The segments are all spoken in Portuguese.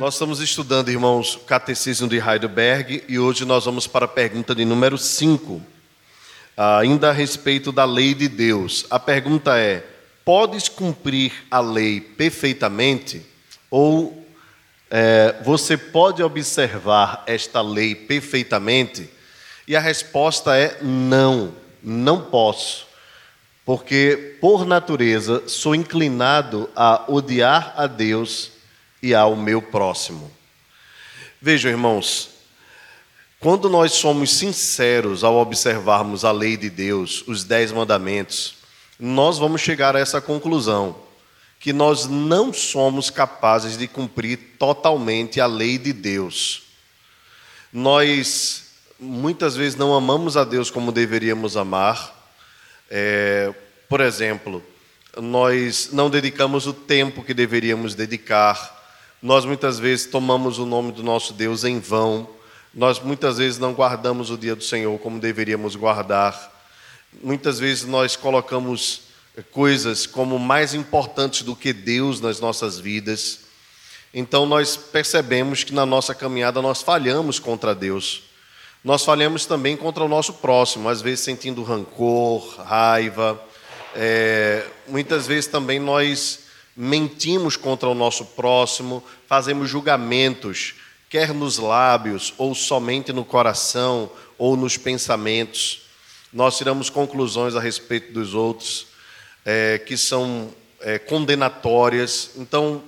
Nós estamos estudando, irmãos, o Catecismo de Heidelberg e hoje nós vamos para a pergunta de número 5, ainda a respeito da lei de Deus. A pergunta é: podes cumprir a lei perfeitamente? Ou é, você pode observar esta lei perfeitamente? E a resposta é não, não posso. Porque, por natureza, sou inclinado a odiar a Deus e ao meu próximo. Vejam, irmãos, quando nós somos sinceros ao observarmos a lei de Deus, os dez mandamentos, nós vamos chegar a essa conclusão: que nós não somos capazes de cumprir totalmente a lei de Deus. Nós muitas vezes não amamos a Deus como deveríamos amar. É, por exemplo, nós não dedicamos o tempo que deveríamos dedicar nós muitas vezes tomamos o nome do nosso Deus em vão. Nós muitas vezes não guardamos o dia do Senhor como deveríamos guardar. Muitas vezes nós colocamos coisas como mais importantes do que Deus nas nossas vidas. Então nós percebemos que na nossa caminhada nós falhamos contra Deus. Nós falhamos também contra o nosso próximo, às vezes sentindo rancor, raiva. É, muitas vezes também nós mentimos contra o nosso próximo, fazemos julgamentos, quer nos lábios, ou somente no coração, ou nos pensamentos. Nós tiramos conclusões a respeito dos outros é, que são é, condenatórias. Então,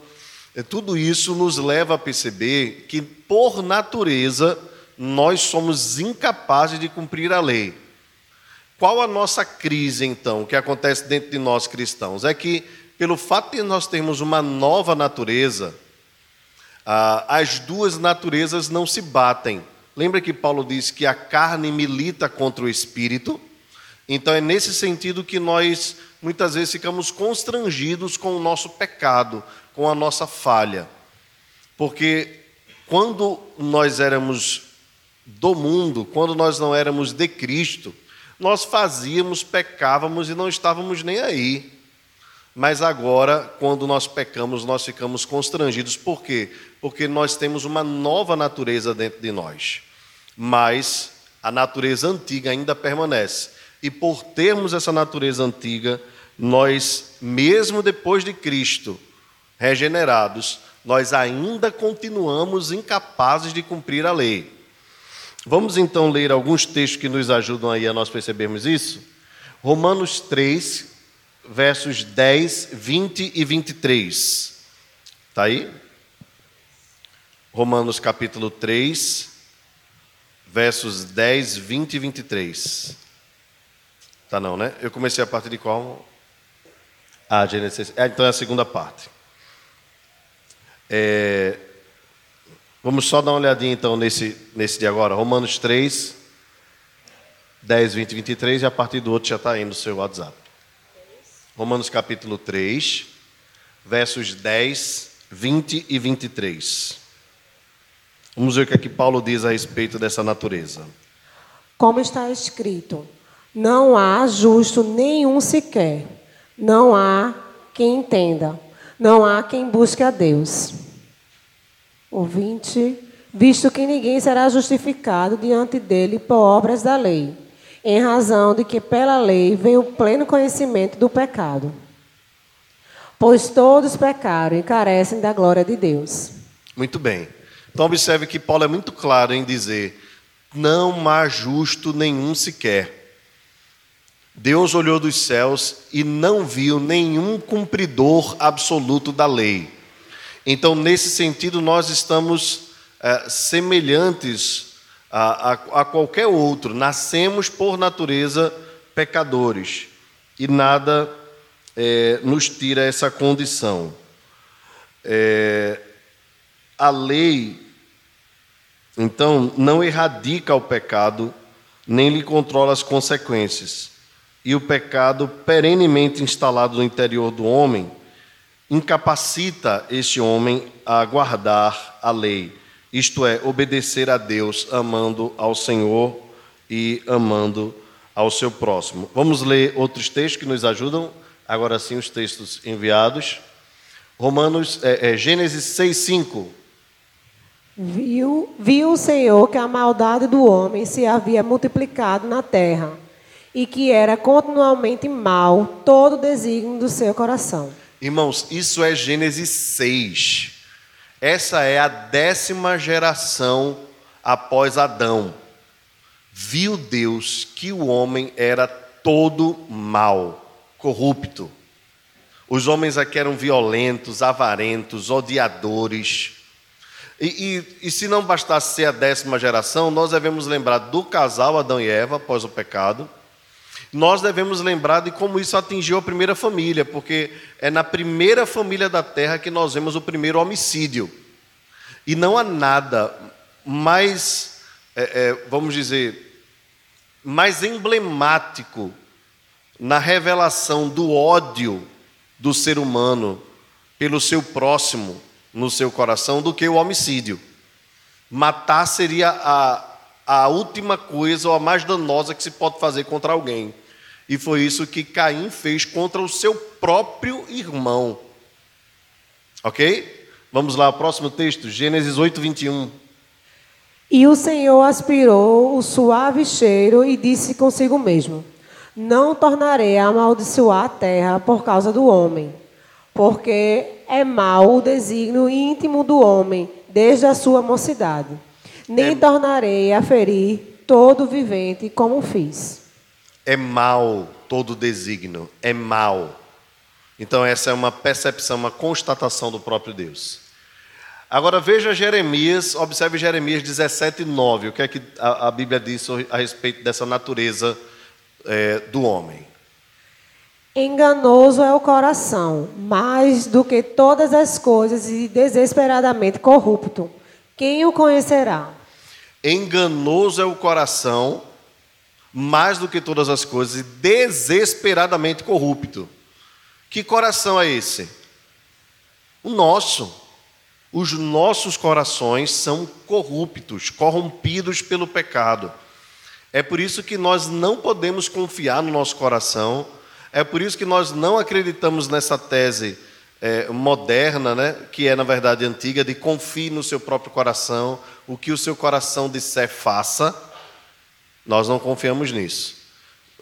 é, tudo isso nos leva a perceber que, por natureza, nós somos incapazes de cumprir a lei. Qual a nossa crise, então, que acontece dentro de nós cristãos? É que pelo fato de nós termos uma nova natureza, as duas naturezas não se batem. Lembra que Paulo diz que a carne milita contra o espírito? Então é nesse sentido que nós muitas vezes ficamos constrangidos com o nosso pecado, com a nossa falha. Porque quando nós éramos do mundo, quando nós não éramos de Cristo, nós fazíamos, pecávamos e não estávamos nem aí. Mas agora, quando nós pecamos, nós ficamos constrangidos. Por quê? Porque nós temos uma nova natureza dentro de nós. Mas a natureza antiga ainda permanece. E por termos essa natureza antiga, nós, mesmo depois de Cristo, regenerados, nós ainda continuamos incapazes de cumprir a lei. Vamos então ler alguns textos que nos ajudam aí a nós percebermos isso? Romanos 3, versos 10, 20 e 23. Está aí? Romanos capítulo 3, versos 10, 20 e 23. Tá não, né? Eu comecei a partir de qual? Ah, Gênesis. É, então é a segunda parte. É... Vamos só dar uma olhadinha então nesse, nesse de agora. Romanos 3, 10, 20 e 23, e a partir do outro já está aí no seu WhatsApp. Romanos capítulo 3, versos 10, 20 e 23. Vamos ver o que é Paulo diz a respeito dessa natureza. Como está escrito: Não há justo nenhum sequer, não há quem entenda, não há quem busque a Deus. Ouvinte, visto que ninguém será justificado diante dele por obras da lei em razão de que pela lei veio o pleno conhecimento do pecado. Pois todos pecaram e carecem da glória de Deus. Muito bem. Então observe que Paulo é muito claro em dizer: não há justo nenhum sequer. Deus olhou dos céus e não viu nenhum cumpridor absoluto da lei. Então, nesse sentido, nós estamos é, semelhantes a, a, a qualquer outro. Nascemos por natureza pecadores e nada é, nos tira essa condição. É, a lei, então, não erradica o pecado, nem lhe controla as consequências. E o pecado, perenemente instalado no interior do homem, incapacita este homem a guardar a lei isto é, obedecer a Deus, amando ao Senhor e amando ao seu próximo. Vamos ler outros textos que nos ajudam, agora sim, os textos enviados. Romanos, é, é, Gênesis 6,5. Viu, viu o Senhor que a maldade do homem se havia multiplicado na terra e que era continuamente mal todo o desígnio do seu coração. Irmãos, isso é Gênesis 6. Essa é a décima geração após Adão. Viu Deus que o homem era todo mal, corrupto. Os homens aqui eram violentos, avarentos, odiadores. E, e, e, se não bastasse ser a décima geração, nós devemos lembrar do casal Adão e Eva após o pecado. Nós devemos lembrar de como isso atingiu a primeira família, porque é na primeira família da terra que nós vemos o primeiro homicídio. E não há nada mais, é, é, vamos dizer, mais emblemático na revelação do ódio do ser humano pelo seu próximo no seu coração do que o homicídio. Matar seria a, a última coisa ou a mais danosa que se pode fazer contra alguém. E foi isso que Caim fez contra o seu próprio irmão. Ok? Vamos lá, próximo texto, Gênesis 8, 21. E o Senhor aspirou o suave cheiro e disse consigo mesmo: não tornarei a amaldiçoar a terra por causa do homem, porque é mau o desígnio íntimo do homem desde a sua mocidade. Nem é... tornarei a ferir todo vivente como fiz. É mau todo desígnio, é mau. Então essa é uma percepção, uma constatação do próprio Deus. Agora veja Jeremias, observe Jeremias 17, 9. O que é que a, a Bíblia diz a respeito dessa natureza é, do homem. Enganoso é o coração, mais do que todas as coisas, e desesperadamente corrupto. Quem o conhecerá? Enganoso é o coração, mais do que todas as coisas, e desesperadamente corrupto. Que coração é esse? O nosso. Os nossos corações são corruptos, corrompidos pelo pecado. É por isso que nós não podemos confiar no nosso coração, é por isso que nós não acreditamos nessa tese é, moderna, né, que é na verdade antiga, de confie no seu próprio coração, o que o seu coração disser, faça. Nós não confiamos nisso.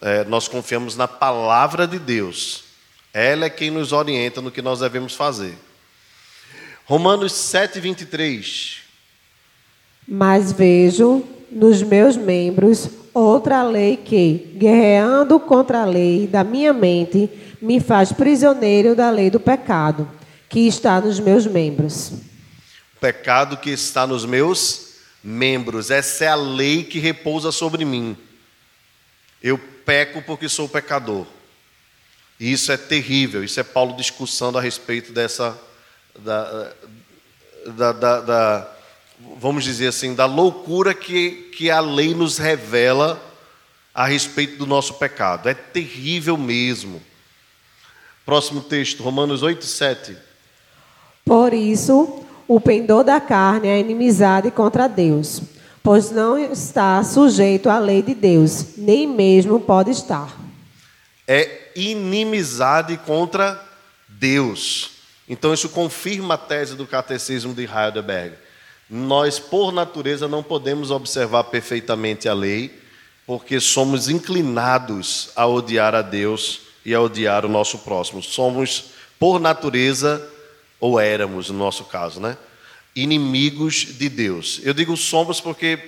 É, nós confiamos na palavra de Deus. Ela é quem nos orienta no que nós devemos fazer. Romanos 7, 23. Mas vejo nos meus membros outra lei que, guerreando contra a lei da minha mente, me faz prisioneiro da lei do pecado, que está nos meus membros. O pecado que está nos meus membros, essa é a lei que repousa sobre mim. Eu peco porque sou pecador. E isso é terrível, isso é Paulo discussando a respeito dessa. da, da, da, da vamos dizer assim, da loucura que, que a lei nos revela a respeito do nosso pecado. É terrível mesmo. Próximo texto, Romanos 8, 7. Por isso, o pendor da carne é inimizade contra Deus, pois não está sujeito à lei de Deus, nem mesmo pode estar. É inimizade contra Deus. Então, isso confirma a tese do catecismo de Heidelberg nós, por natureza, não podemos observar perfeitamente a lei, porque somos inclinados a odiar a Deus e a odiar o nosso próximo. Somos, por natureza, ou éramos, no nosso caso, né? Inimigos de Deus. Eu digo somos porque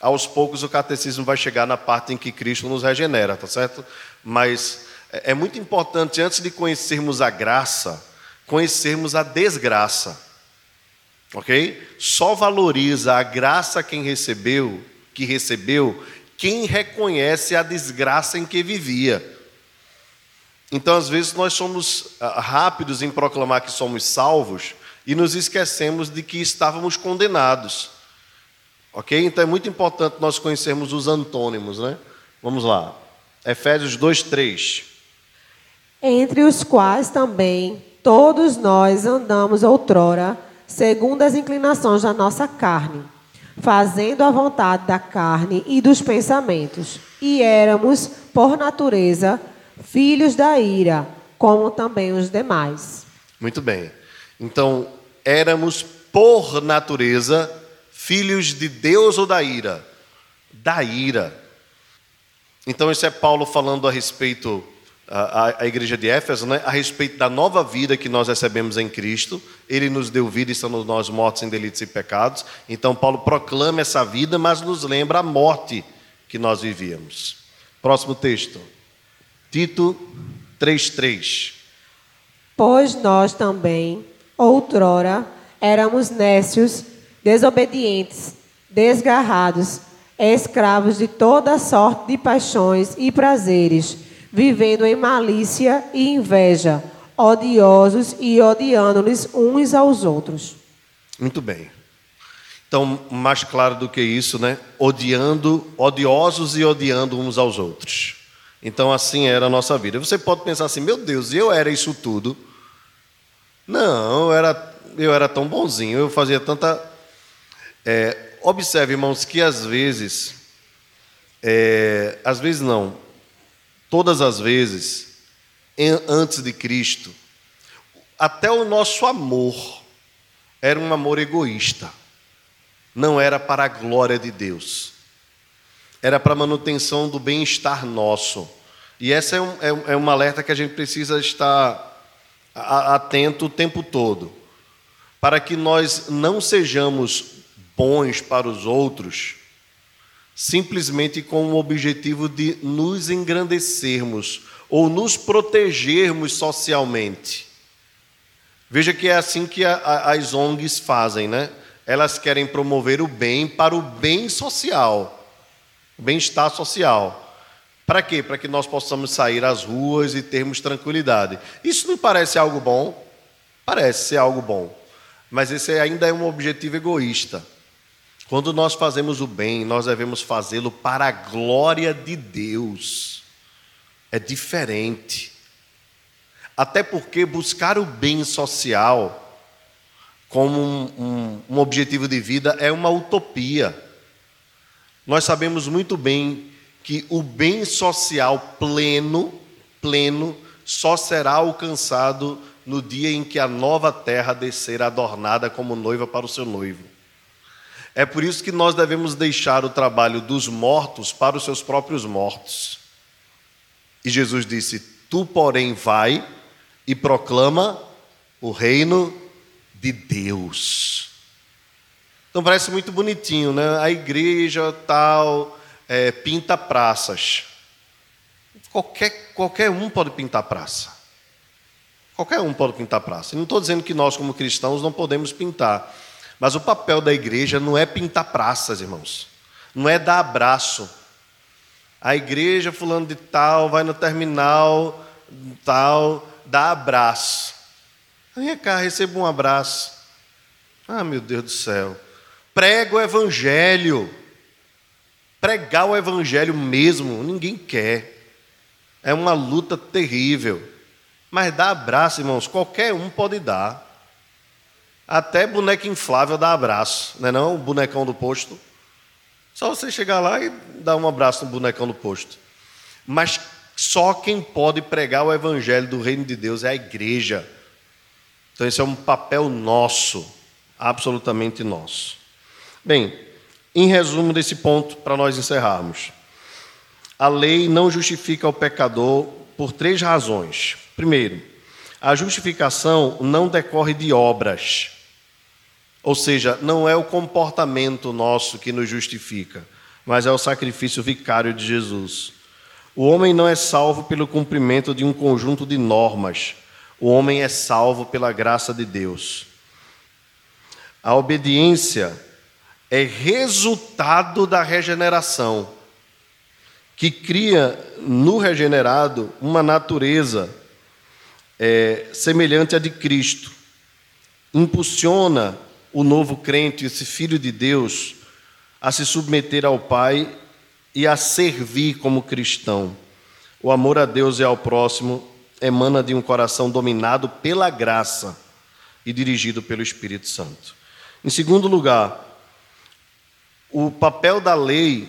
aos poucos o catecismo vai chegar na parte em que Cristo nos regenera, tá certo? Mas é, é muito importante, antes de conhecermos a graça, conhecermos a desgraça ok? Só valoriza a graça quem recebeu, que recebeu, quem reconhece a desgraça em que vivia. Então, às vezes, nós somos ah, rápidos em proclamar que somos salvos e nos esquecemos de que estávamos condenados. Ok? Então é muito importante nós conhecermos os antônimos, né? Vamos lá. Efésios 2, 3. Entre os quais também todos nós andamos outrora segundo as inclinações da nossa carne, fazendo a vontade da carne e dos pensamentos. E éramos, por natureza, filhos da ira, como também os demais. Muito bem. Então, éramos, por natureza, Filhos de Deus ou da ira? Da ira. Então, isso é Paulo falando a respeito, a, a, igreja de Éfeso, né? a respeito da nova vida que nós recebemos em Cristo. Ele nos deu vida e estamos nós mortos em delitos e pecados. Então, Paulo proclama essa vida, mas nos lembra a morte que nós vivíamos. Próximo texto. Tito 3,3. Pois nós também, outrora, éramos nécios, desobedientes, desgarrados, escravos de toda sorte de paixões e prazeres, vivendo em malícia e inveja, odiosos e odiando-lhes uns aos outros. Muito bem. Então, mais claro do que isso, né? Odiando, odiosos e odiando uns aos outros. Então, assim era a nossa vida. Você pode pensar assim: meu Deus, eu era isso tudo. Não, eu era, eu era tão bonzinho, eu fazia tanta. É, observe, irmãos, que às vezes, é, às vezes não, todas as vezes, em, antes de Cristo, até o nosso amor era um amor egoísta, não era para a glória de Deus, era para manutenção do bem-estar nosso. E essa é um, é, é um alerta que a gente precisa estar atento o tempo todo, para que nós não sejamos bons para os outros, simplesmente com o objetivo de nos engrandecermos ou nos protegermos socialmente. Veja que é assim que a, a, as ONGs fazem, né? Elas querem promover o bem para o bem social, bem-estar social. Para quê? Para que nós possamos sair às ruas e termos tranquilidade. Isso não parece algo bom? Parece ser algo bom. Mas esse ainda é um objetivo egoísta. Quando nós fazemos o bem, nós devemos fazê-lo para a glória de Deus. É diferente. Até porque buscar o bem social como um, um, um objetivo de vida é uma utopia. Nós sabemos muito bem que o bem social pleno, pleno, só será alcançado no dia em que a nova terra descer adornada como noiva para o seu noivo. É por isso que nós devemos deixar o trabalho dos mortos para os seus próprios mortos. E Jesus disse: Tu, porém, vai e proclama o reino de Deus. Então parece muito bonitinho, né? A igreja tal, é, pinta praças. Qualquer, qualquer um pode pintar praça. Qualquer um pode pintar praça. não estou dizendo que nós, como cristãos, não podemos pintar. Mas o papel da igreja não é pintar praças, irmãos. Não é dar abraço. A igreja, fulano de tal, vai no terminal, tal, dá abraço. Vem cá, receba um abraço. Ah, meu Deus do céu. Prega o evangelho. Pregar o evangelho mesmo, ninguém quer. É uma luta terrível. Mas dar abraço, irmãos, qualquer um pode dar. Até boneco inflável dá abraço, não é não? O bonecão do posto. Só você chegar lá e dar um abraço no bonecão do posto. Mas só quem pode pregar o evangelho do reino de Deus é a igreja. Então esse é um papel nosso, absolutamente nosso. Bem, em resumo desse ponto, para nós encerrarmos. A lei não justifica o pecador por três razões. Primeiro, a justificação não decorre de obras. Ou seja, não é o comportamento nosso que nos justifica, mas é o sacrifício vicário de Jesus. O homem não é salvo pelo cumprimento de um conjunto de normas. O homem é salvo pela graça de Deus. A obediência é resultado da regeneração, que cria no regenerado uma natureza é, semelhante à de Cristo, impulsiona o novo crente, esse filho de Deus, a se submeter ao Pai e a servir como cristão. O amor a Deus e ao próximo emana de um coração dominado pela graça e dirigido pelo Espírito Santo. Em segundo lugar, o papel da lei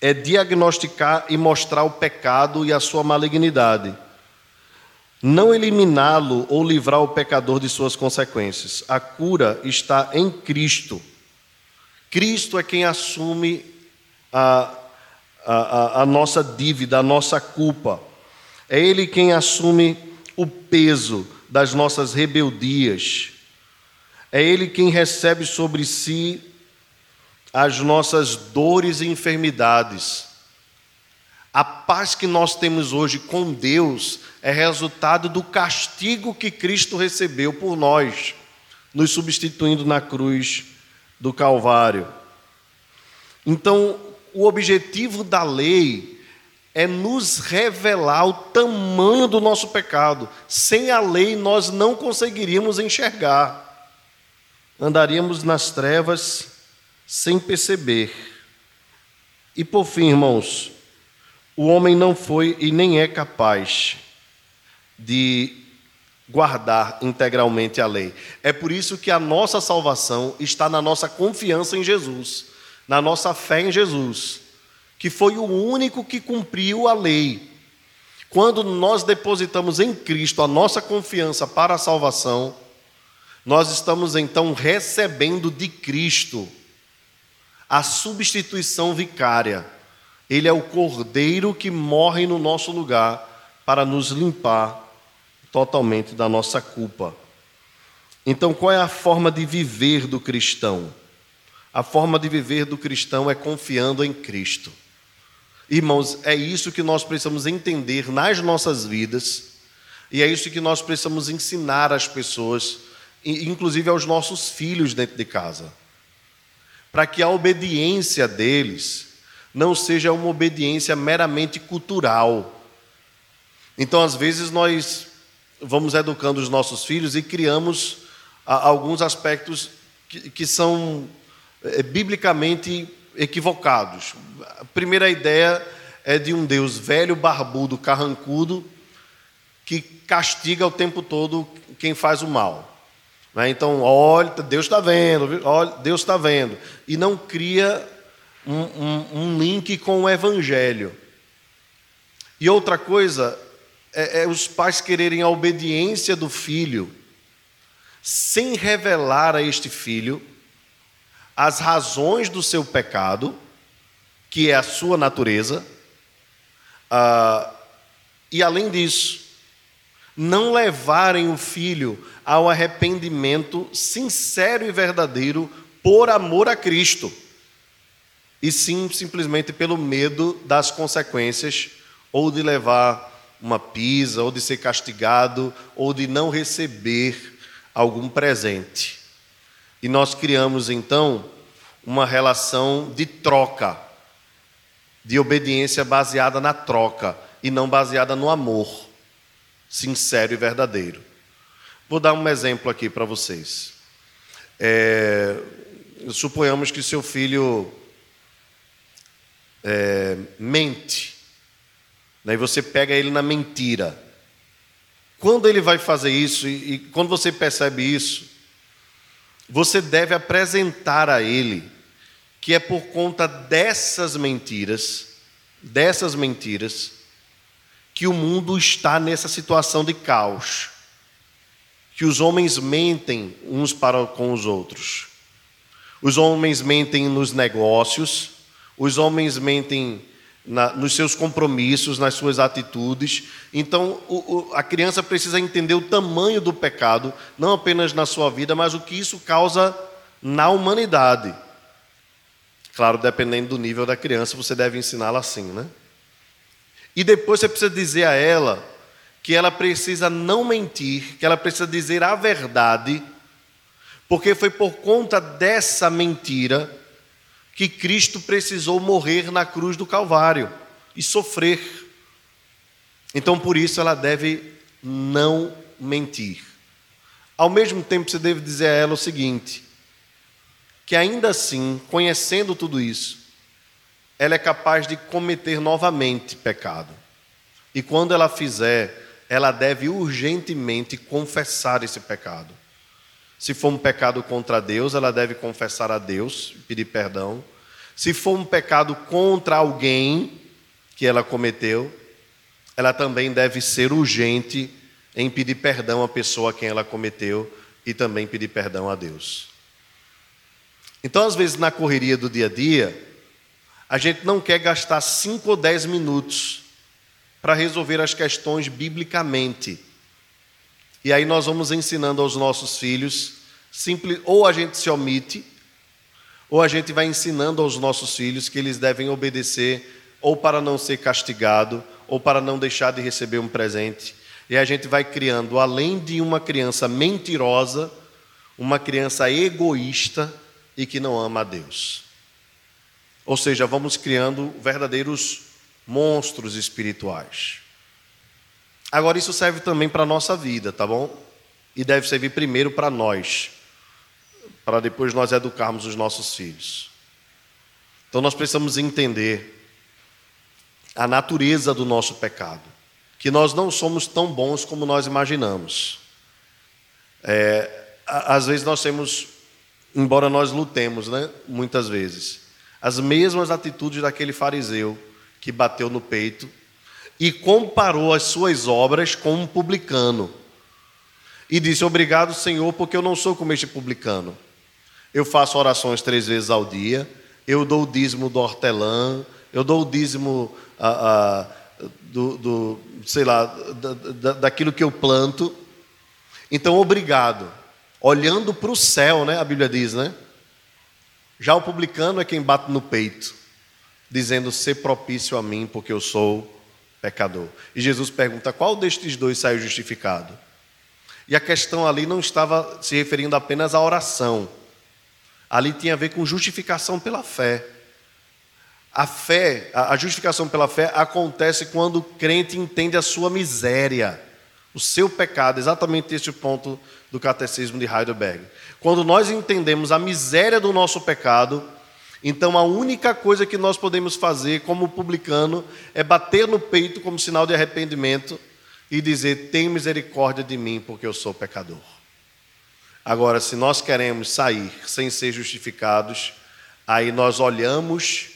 é diagnosticar e mostrar o pecado e a sua malignidade. Não eliminá-lo ou livrar o pecador de suas consequências. A cura está em Cristo. Cristo é quem assume a, a, a, nossa dívida, a nossa culpa. É Ele quem assume o peso das nossas rebeldias. É Ele quem recebe sobre si as nossas dores e enfermidades. A paz que nós temos hoje com Deus é resultado do castigo que Cristo recebeu por nós, nos substituindo na cruz do Calvário. Então, o objetivo da lei é nos revelar o tamanho do nosso pecado. Sem a lei, nós não conseguiríamos enxergar. Andaríamos nas trevas sem perceber. E por fim, irmãos, o homem não foi e nem é capaz de guardar integralmente a lei. É por isso que a nossa salvação está na nossa confiança em Jesus, na nossa fé em Jesus, que foi o único que cumpriu a lei. Quando nós depositamos em Cristo a nossa confiança para a salvação, nós estamos então recebendo de Cristo a substituição vicária ele é o cordeiro que morre no nosso lugar para nos limpar totalmente da nossa culpa. Então, qual é a forma de viver do cristão? A forma de viver do cristão é confiando em Cristo. Irmãos, é isso que nós precisamos entender nas nossas vidas, e é isso que nós precisamos ensinar às pessoas, inclusive aos nossos filhos dentro de casa, para que a obediência deles não seja uma obediência meramente cultural. Então, às vezes, nós vamos educando os nossos filhos e criamos alguns aspectos que, são é, biblicamente equivocados. A primeira ideia é de um Deus velho, barbudo, carrancudo, que castiga o tempo todo quem faz o mal. Né? Então, olha, Deus está vendo, olha, Deus está vendo. E não cria um, um, um link com o Evangelho. E outra coisa é, é os pais quererem a obediência do filho, sem revelar a este filho as razões do seu pecado, que é a sua natureza, ah, e além disso, não levarem o filho ao arrependimento sincero e verdadeiro por amor a Cristo e sim simplesmente pelo medo das consequências, ou de levar uma pisa, ou de ser castigado, ou de não receber algum presente. E nós criamos então uma relação de troca, de obediência baseada na troca e não baseada no amor sincero e verdadeiro. Vou dar um exemplo aqui para vocês. É, suponhamos que seu filho é, mente, né, e você pega ele na mentira. Quando ele vai fazer isso, e, e quando você percebe isso, você deve apresentar a ele que é por conta dessas mentiras, dessas mentiras, que o mundo está nessa situação de caos. Que os homens mentem uns para com os outros. Os homens mentem nos negócios, os homens mentem na, nos seus compromissos, nas suas atitudes. Então, o, o, a criança precisa entender o tamanho do pecado, não apenas na sua vida, mas o que isso causa na humanidade. Claro, dependendo do nível da criança, você deve ensiná-la assim, né? E depois você precisa dizer a ela que ela precisa não mentir, que ela precisa dizer a verdade, porque foi por conta dessa mentira que Cristo precisou morrer na cruz do Calvário e sofrer. Então, por isso, ela deve não mentir. Ao mesmo tempo, você deve dizer a ela o seguinte: que ainda assim, conhecendo tudo isso, ela é capaz de cometer novamente pecado. E quando ela fizer, ela deve urgentemente confessar esse pecado. Se for um pecado contra Deus, ela deve confessar a Deus, pedir perdão. Se for um pecado contra alguém que ela cometeu, ela também deve ser urgente em pedir perdão à pessoa a quem ela cometeu e também pedir perdão a Deus. Então, às vezes, na correria do dia a dia, a gente não quer gastar 5 ou 10 minutos para resolver as questões biblicamente. E aí nós vamos ensinando aos nossos filhos, simples, ou a gente se omite, ou a gente vai ensinando aos nossos filhos que eles devem obedecer ou para não ser castigado, ou para não deixar de receber um presente. E a gente vai criando, além de uma criança mentirosa, uma criança egoísta e que não ama a Deus. Ou seja, vamos criando verdadeiros monstros espirituais. Agora, isso serve também para a nossa vida, tá bom? E deve servir primeiro para nós, para depois nós educarmos os nossos filhos. Então, nós precisamos entender a natureza do nosso pecado, que nós não somos tão bons como nós imaginamos. É, às vezes nós temos, embora nós lutemos, né, muitas vezes, as mesmas atitudes daquele fariseu que bateu no peito e comparou as suas obras com um publicano. E disse: Obrigado, Senhor, porque eu não sou como este publicano. Eu faço orações três vezes ao dia, eu dou o dízimo do hortelã, eu dou o dízimo ah, ah, do, do, sei lá, da, da, daquilo que eu planto. Então, obrigado. Olhando para o céu, né? A Bíblia diz, né? Já o publicano é quem bate no peito, dizendo: ser propício a mim, porque eu sou pecador. E Jesus pergunta: qual destes dois saiu justificado? E a questão ali não estava se referindo apenas à oração, ali tinha a ver com justificação pela fé. A fé, a justificação pela fé acontece quando o crente entende a sua miséria, o seu pecado, exatamente este ponto do catecismo de Heidelberg. Quando nós entendemos a miséria do nosso pecado, então a única coisa que nós podemos fazer como publicano é bater no peito como sinal de arrependimento e dizer: "Tem misericórdia de mim, porque eu sou pecador". Agora, se nós queremos sair sem ser justificados, aí nós olhamos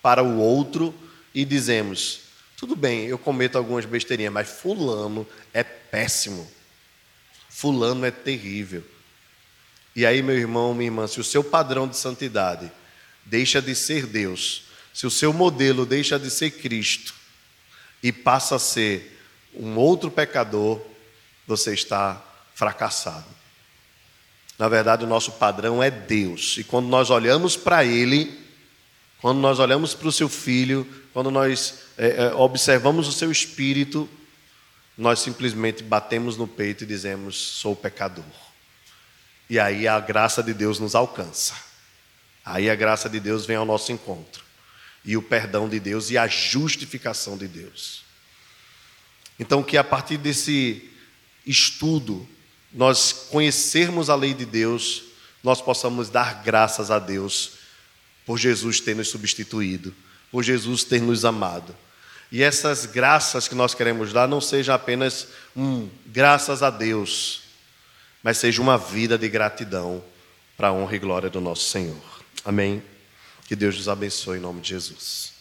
para o outro e dizemos: tudo bem, eu cometo algumas besteirinhas, mas Fulano é péssimo. Fulano é terrível. E aí, meu irmão, minha irmã, se o seu padrão de santidade deixa de ser Deus, se o seu modelo deixa de ser Cristo e passa a ser um outro pecador, você está fracassado. Na verdade, o nosso padrão é Deus, e quando nós olhamos para Ele, quando nós olhamos para o seu filho, quando nós é, é, observamos o seu espírito, nós simplesmente batemos no peito e dizemos: sou pecador. E aí a graça de Deus nos alcança. Aí a graça de Deus vem ao nosso encontro. E o perdão de Deus e a justificação de Deus. Então, que a partir desse estudo, nós conhecermos a lei de Deus, nós possamos dar graças a Deus por Jesus ter nos substituído, por Jesus ter nos amado. E essas graças que nós queremos dar não sejam apenas um graças a Deus, mas seja uma vida de gratidão para a honra e glória do nosso Senhor. Amém. Que Deus nos abençoe em nome de Jesus.